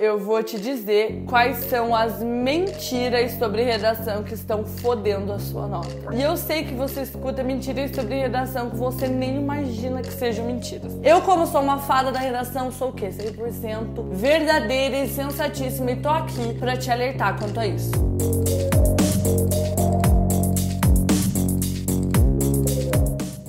eu vou te dizer quais são as mentiras sobre redação que estão fodendo a sua nota. E eu sei que você escuta mentiras sobre redação que você nem imagina que sejam mentiras. Eu, como sou uma fada da redação, sou o quê? 100% verdadeira e sensatíssima e tô aqui para te alertar quanto a isso.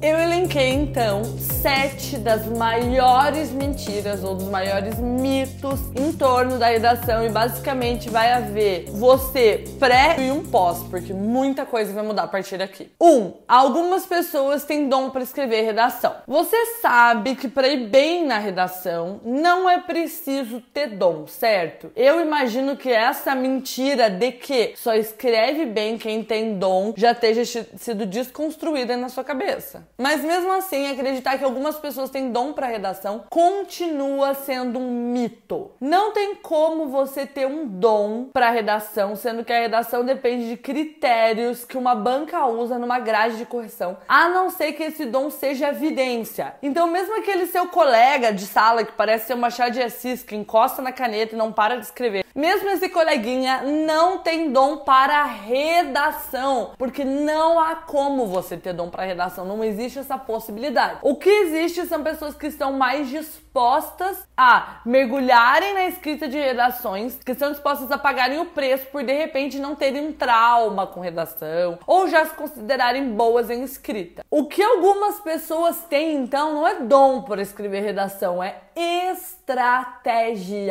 Eu elenquei então sete das maiores mentiras ou dos maiores mitos em torno da redação e basicamente vai haver você pré e um pós, porque muita coisa vai mudar a partir daqui. Um, algumas pessoas têm dom para escrever redação. Você sabe que para ir bem na redação não é preciso ter dom, certo? Eu imagino que essa mentira de que só escreve bem quem tem dom já esteja sido desconstruída na sua cabeça. Mas mesmo assim, acreditar que algumas pessoas têm dom para redação continua sendo um mito. Não tem como você ter um dom para redação, sendo que a redação depende de critérios que uma banca usa numa grade de correção, a não ser que esse dom seja evidência. Então, mesmo aquele seu colega de sala que parece ser uma chá de assis que encosta na caneta e não para de escrever, mesmo esse coleguinha não tem dom para redação, porque não há como você ter dom para redação, não existe essa possibilidade. O que existe são pessoas que estão mais dispostas a mergulharem na escrita de redações, que estão dispostas a pagarem o preço por de repente não terem um trauma com redação ou já se considerarem boas em escrita. O que algumas pessoas têm então não é dom por escrever redação, é estratégia.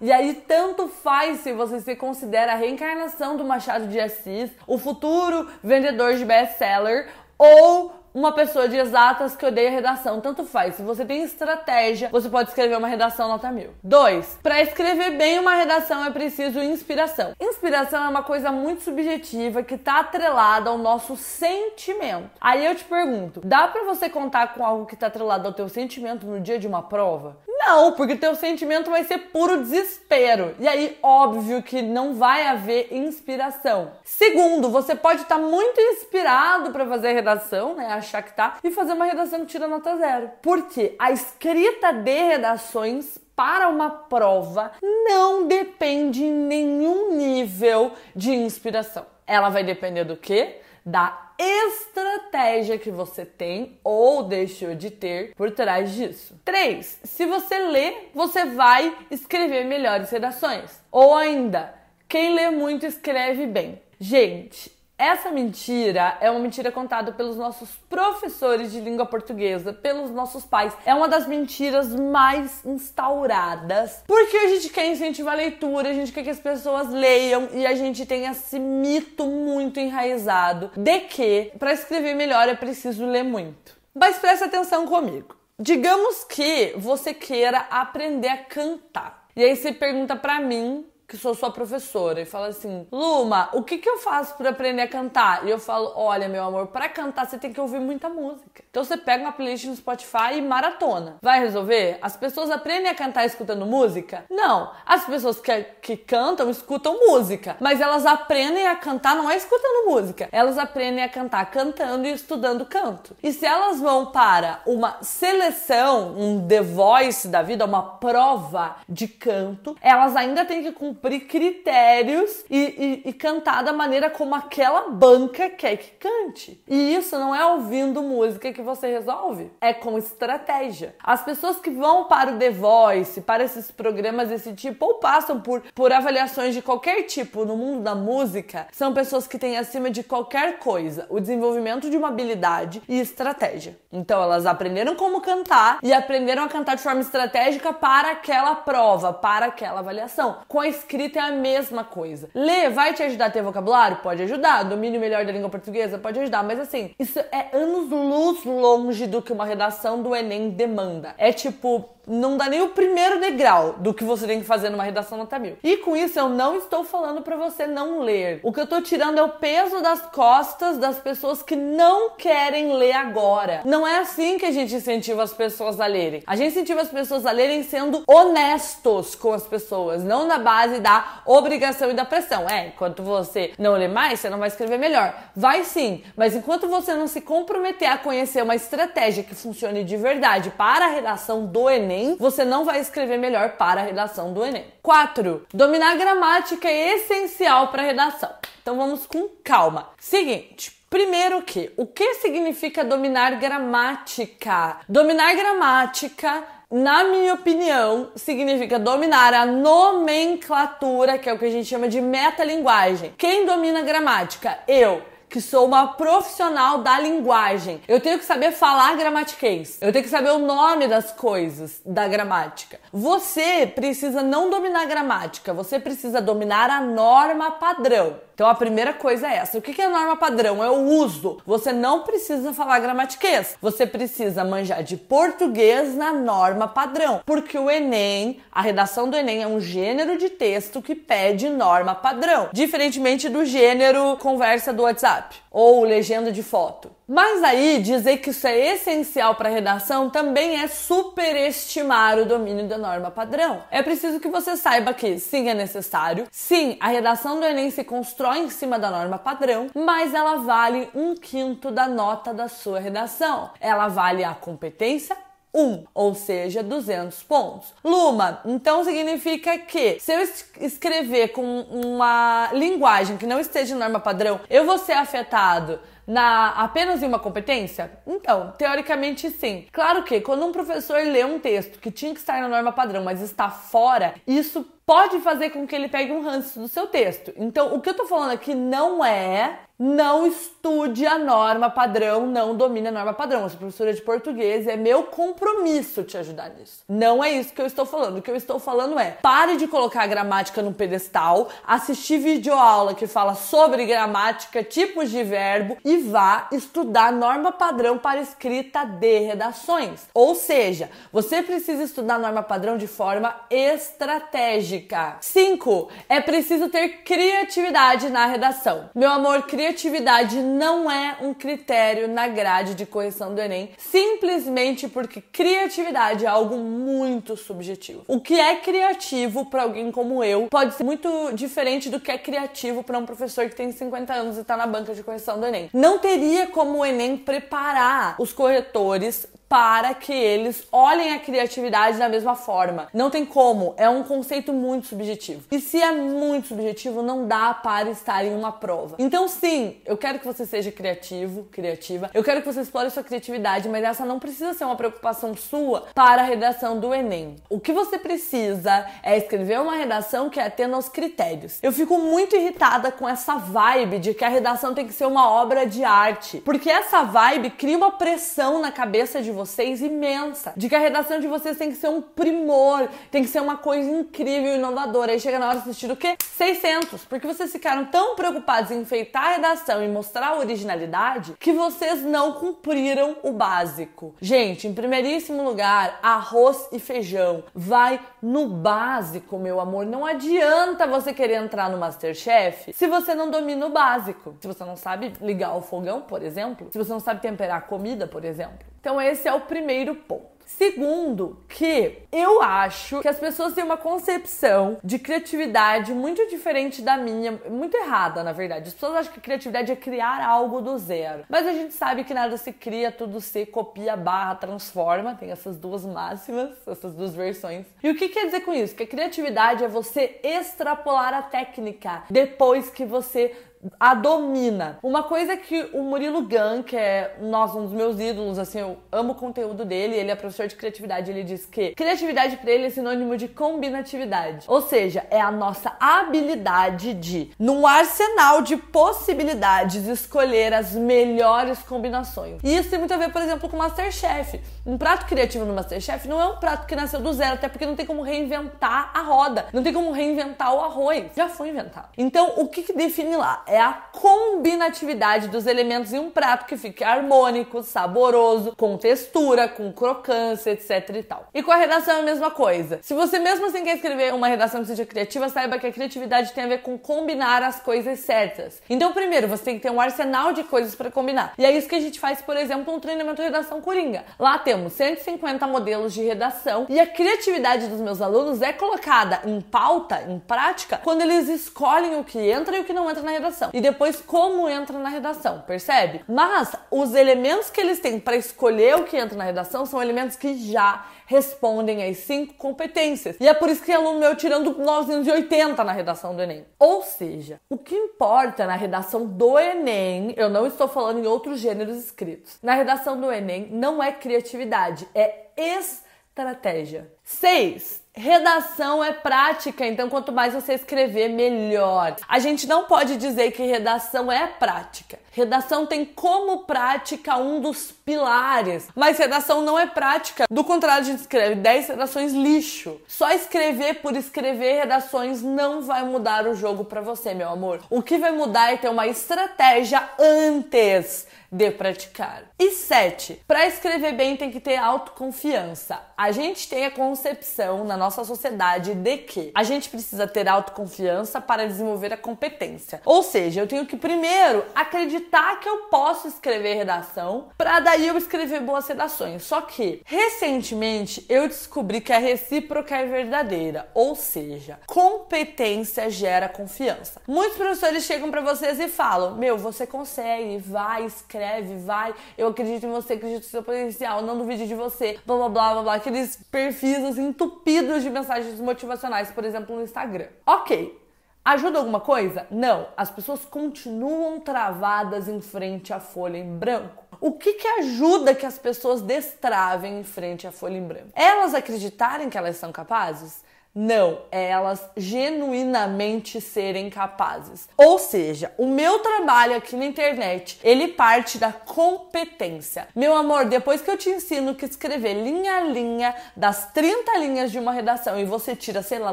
E aí tanto faz se você se considera a reencarnação do Machado de Assis, o futuro vendedor de best-seller ou uma pessoa de exatas que odeia redação, tanto faz. Se você tem estratégia, você pode escrever uma redação nota mil. Dois, para escrever bem uma redação é preciso inspiração. Inspiração é uma coisa muito subjetiva que está atrelada ao nosso sentimento. Aí eu te pergunto, dá para você contar com algo que está atrelado ao teu sentimento no dia de uma prova? Não, porque teu sentimento vai ser puro desespero. E aí, óbvio que não vai haver inspiração. Segundo, você pode estar tá muito inspirado para fazer a redação, né? Achar que tá, e fazer uma redação que tira nota zero. Porque a escrita de redações para uma prova não depende em nenhum nível de inspiração. Ela vai depender do quê? Da estratégia que você tem ou deixou de ter por trás disso. 3. Se você lê, você vai escrever melhores redações. Ou ainda, quem lê muito escreve bem. Gente, essa mentira é uma mentira contada pelos nossos professores de língua portuguesa, pelos nossos pais. É uma das mentiras mais instauradas. Porque a gente quer incentivar a leitura, a gente quer que as pessoas leiam e a gente tem esse mito muito enraizado de que para escrever melhor é preciso ler muito. Mas preste atenção comigo. Digamos que você queira aprender a cantar. E aí você pergunta para mim que sou sua professora, e fala assim: Luma, o que, que eu faço para aprender a cantar? E eu falo: Olha, meu amor, para cantar você tem que ouvir muita música. Então você pega uma playlist no Spotify e maratona. Vai resolver? As pessoas aprendem a cantar escutando música? Não. As pessoas que, que cantam escutam música, mas elas aprendem a cantar não é escutando música, elas aprendem a cantar cantando e estudando canto. E se elas vão para uma seleção, um The Voice da vida, uma prova de canto, elas ainda têm que cumprir cumprir critérios e, e, e cantar da maneira como aquela banca quer que cante. E isso não é ouvindo música que você resolve, é com estratégia. As pessoas que vão para o The Voice, para esses programas desse tipo, ou passam por, por avaliações de qualquer tipo no mundo da música, são pessoas que têm acima de qualquer coisa o desenvolvimento de uma habilidade e estratégia. Então elas aprenderam como cantar e aprenderam a cantar de forma estratégica para aquela prova, para aquela avaliação. Com a escrita é a mesma coisa. Ler vai te ajudar a ter vocabulário? Pode ajudar. Domínio melhor da língua portuguesa? Pode ajudar. Mas assim, isso é anos luz longe do que uma redação do Enem demanda. É tipo não dá nem o primeiro degrau do que você tem que fazer numa redação nota mil. E com isso eu não estou falando para você não ler. O que eu tô tirando é o peso das costas das pessoas que não querem ler agora. Não é assim que a gente incentiva as pessoas a lerem. A gente incentiva as pessoas a lerem sendo honestos com as pessoas, não na base da obrigação e da pressão. É, enquanto você não lê mais, você não vai escrever melhor. Vai sim, mas enquanto você não se comprometer a conhecer uma estratégia que funcione de verdade para a redação do Enem, Enem, você não vai escrever melhor para a redação do Enem. 4. Dominar a gramática é essencial para a redação. Então vamos com calma. Seguinte, Primeiro que, o que significa dominar gramática? Dominar gramática na minha opinião, significa dominar a nomenclatura, que é o que a gente chama de metalinguagem. Quem domina gramática? Eu que sou uma profissional da linguagem. Eu tenho que saber falar gramatiquês. Eu tenho que saber o nome das coisas da gramática. Você precisa não dominar a gramática, você precisa dominar a norma padrão. Então a primeira coisa é essa. O que é norma padrão? É o uso. Você não precisa falar gramatiquês. Você precisa manjar de português na norma padrão. Porque o Enem, a redação do Enem é um gênero de texto que pede norma padrão. Diferentemente do gênero conversa do WhatsApp ou legenda de foto. Mas aí dizer que isso é essencial para a redação também é superestimar o domínio da norma padrão. É preciso que você saiba que sim é necessário, sim a redação do Enem se constrói em cima da norma padrão, mas ela vale um quinto da nota da sua redação. Ela vale a competência 1, ou seja, 200 pontos. Luma, então significa que se eu escrever com uma linguagem que não esteja em norma padrão, eu vou ser afetado na apenas em uma competência? Então, teoricamente sim. Claro que quando um professor lê um texto que tinha que estar na norma padrão, mas está fora, isso pode fazer com que ele pegue um ranço do seu texto. Então, o que eu tô falando aqui não é não estude a norma padrão, não domine a norma padrão. Eu sou professora de português e é meu compromisso te ajudar nisso. Não é isso que eu estou falando. O que eu estou falando é pare de colocar a gramática no pedestal, assistir videoaula que fala sobre gramática, tipos de verbo e vá estudar norma padrão para escrita de redações. Ou seja, você precisa estudar norma padrão de forma estratégica. 5. É preciso ter criatividade na redação. Meu amor, criatividade criatividade não é um critério na grade de correção do Enem, simplesmente porque criatividade é algo muito subjetivo. O que é criativo para alguém como eu pode ser muito diferente do que é criativo para um professor que tem 50 anos e está na banca de correção do Enem. Não teria como o Enem preparar os corretores para que eles olhem a criatividade da mesma forma. Não tem como, é um conceito muito subjetivo. E se é muito subjetivo, não dá para estar em uma prova. Então, sim, eu quero que você seja criativo, criativa. Eu quero que você explore sua criatividade, mas essa não precisa ser uma preocupação sua para a redação do Enem. O que você precisa é escrever uma redação que atenda aos critérios. Eu fico muito irritada com essa vibe de que a redação tem que ser uma obra de arte, porque essa vibe cria uma pressão na cabeça de vocês imensa. De que a redação de vocês tem que ser um primor, tem que ser uma coisa incrível inovadora. Aí chega na hora de assistir o quê? 600. Porque vocês ficaram tão preocupados em enfeitar a redação e mostrar a originalidade que vocês não cumpriram o básico. Gente, em primeiríssimo lugar, arroz e feijão. Vai no básico, meu amor. Não adianta você querer entrar no Masterchef se você não domina o básico. Se você não sabe ligar o fogão, por exemplo. Se você não sabe temperar a comida, por exemplo. Então esse é o primeiro ponto. Segundo, que eu acho que as pessoas têm uma concepção de criatividade muito diferente da minha, muito errada, na verdade. As pessoas acham que criatividade é criar algo do zero. Mas a gente sabe que nada se cria, tudo se copia, barra, transforma. Tem essas duas máximas, essas duas versões. E o que quer dizer com isso? Que a criatividade é você extrapolar a técnica depois que você a domina. Uma coisa que o Murilo Gun, que é nossa, um dos meus ídolos, assim, eu amo o conteúdo dele, ele é professor de criatividade, ele diz que criatividade para ele é sinônimo de combinatividade. Ou seja, é a nossa habilidade de, num arsenal de possibilidades, escolher as melhores combinações. E isso tem muito a ver, por exemplo, com Masterchef. Um prato criativo no Masterchef não é um prato que nasceu do zero, até porque não tem como reinventar a roda, não tem como reinventar o arroz. Já foi inventado. Então, o que, que define lá? É a combinatividade dos elementos em um prato que fique harmônico, saboroso, com textura, com crocância, etc e tal. E com a redação é a mesma coisa. Se você mesmo assim quer escrever uma redação que seja criativa, saiba que a criatividade tem a ver com combinar as coisas certas. Então, primeiro, você tem que ter um arsenal de coisas para combinar. E é isso que a gente faz, por exemplo, um treinamento de redação coringa. Lá temos 150 modelos de redação e a criatividade dos meus alunos é colocada em pauta, em prática, quando eles escolhem o que entra e o que não entra na redação redação. E depois como entra na redação, percebe? Mas os elementos que eles têm para escolher o que entra na redação são elementos que já respondem às cinco competências. E é por isso que aluno meu tirando 980 na redação do Enem. Ou seja, o que importa na redação do Enem, eu não estou falando em outros gêneros escritos. Na redação do Enem não é criatividade, é estratégia. 6. Redação é prática, então quanto mais você escrever, melhor. A gente não pode dizer que redação é prática. Redação tem como prática um dos pilares, mas redação não é prática. Do contrário, a gente escreve 10 redações lixo. Só escrever por escrever redações não vai mudar o jogo para você, meu amor. O que vai mudar é ter uma estratégia antes de praticar. E 7. Para escrever bem tem que ter autoconfiança. A gente tem a concepção na nossa sociedade de que a gente precisa ter autoconfiança para desenvolver a competência. Ou seja, eu tenho que primeiro acreditar que eu posso escrever redação para daí eu escrever boas redações. Só que recentemente eu descobri que a recíproca é verdadeira, ou seja, competência gera confiança. Muitos professores chegam para vocês e falam: "Meu, você consegue, vai, escreve, vai. Eu acredito em você, acredito no seu potencial, não duvide de você." Blá blá blá blá, blá aqueles perfis entupidos de mensagens motivacionais, por exemplo, no Instagram. OK. Ajuda alguma coisa? Não. As pessoas continuam travadas em frente à folha em branco. O que, que ajuda que as pessoas destravem em frente à folha em branco? Elas acreditarem que elas são capazes? Não, é elas genuinamente serem capazes. Ou seja, o meu trabalho aqui na internet, ele parte da competência. Meu amor, depois que eu te ensino que escrever linha a linha das 30 linhas de uma redação e você tira, sei lá,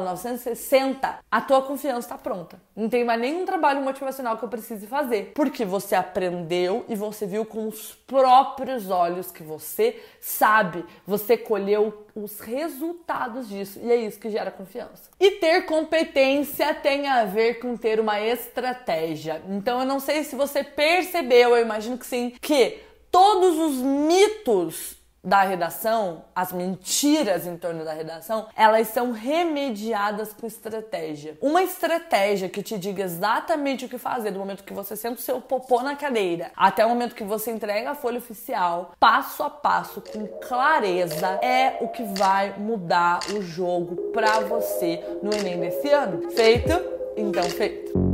960, a tua confiança está pronta. Não tem mais nenhum trabalho motivacional que eu precise fazer, porque você aprendeu e você viu com os próprios olhos que você sabe, você colheu os resultados disso. E é isso que gera confiança. E ter competência tem a ver com ter uma estratégia. Então eu não sei se você percebeu, eu imagino que sim, que todos os mitos da redação, as mentiras em torno da redação, elas são remediadas com estratégia. Uma estratégia que te diga exatamente o que fazer do momento que você senta o seu popô na cadeira até o momento que você entrega a folha oficial, passo a passo, com clareza, é o que vai mudar o jogo para você no Enem desse ano. Feito? Então feito.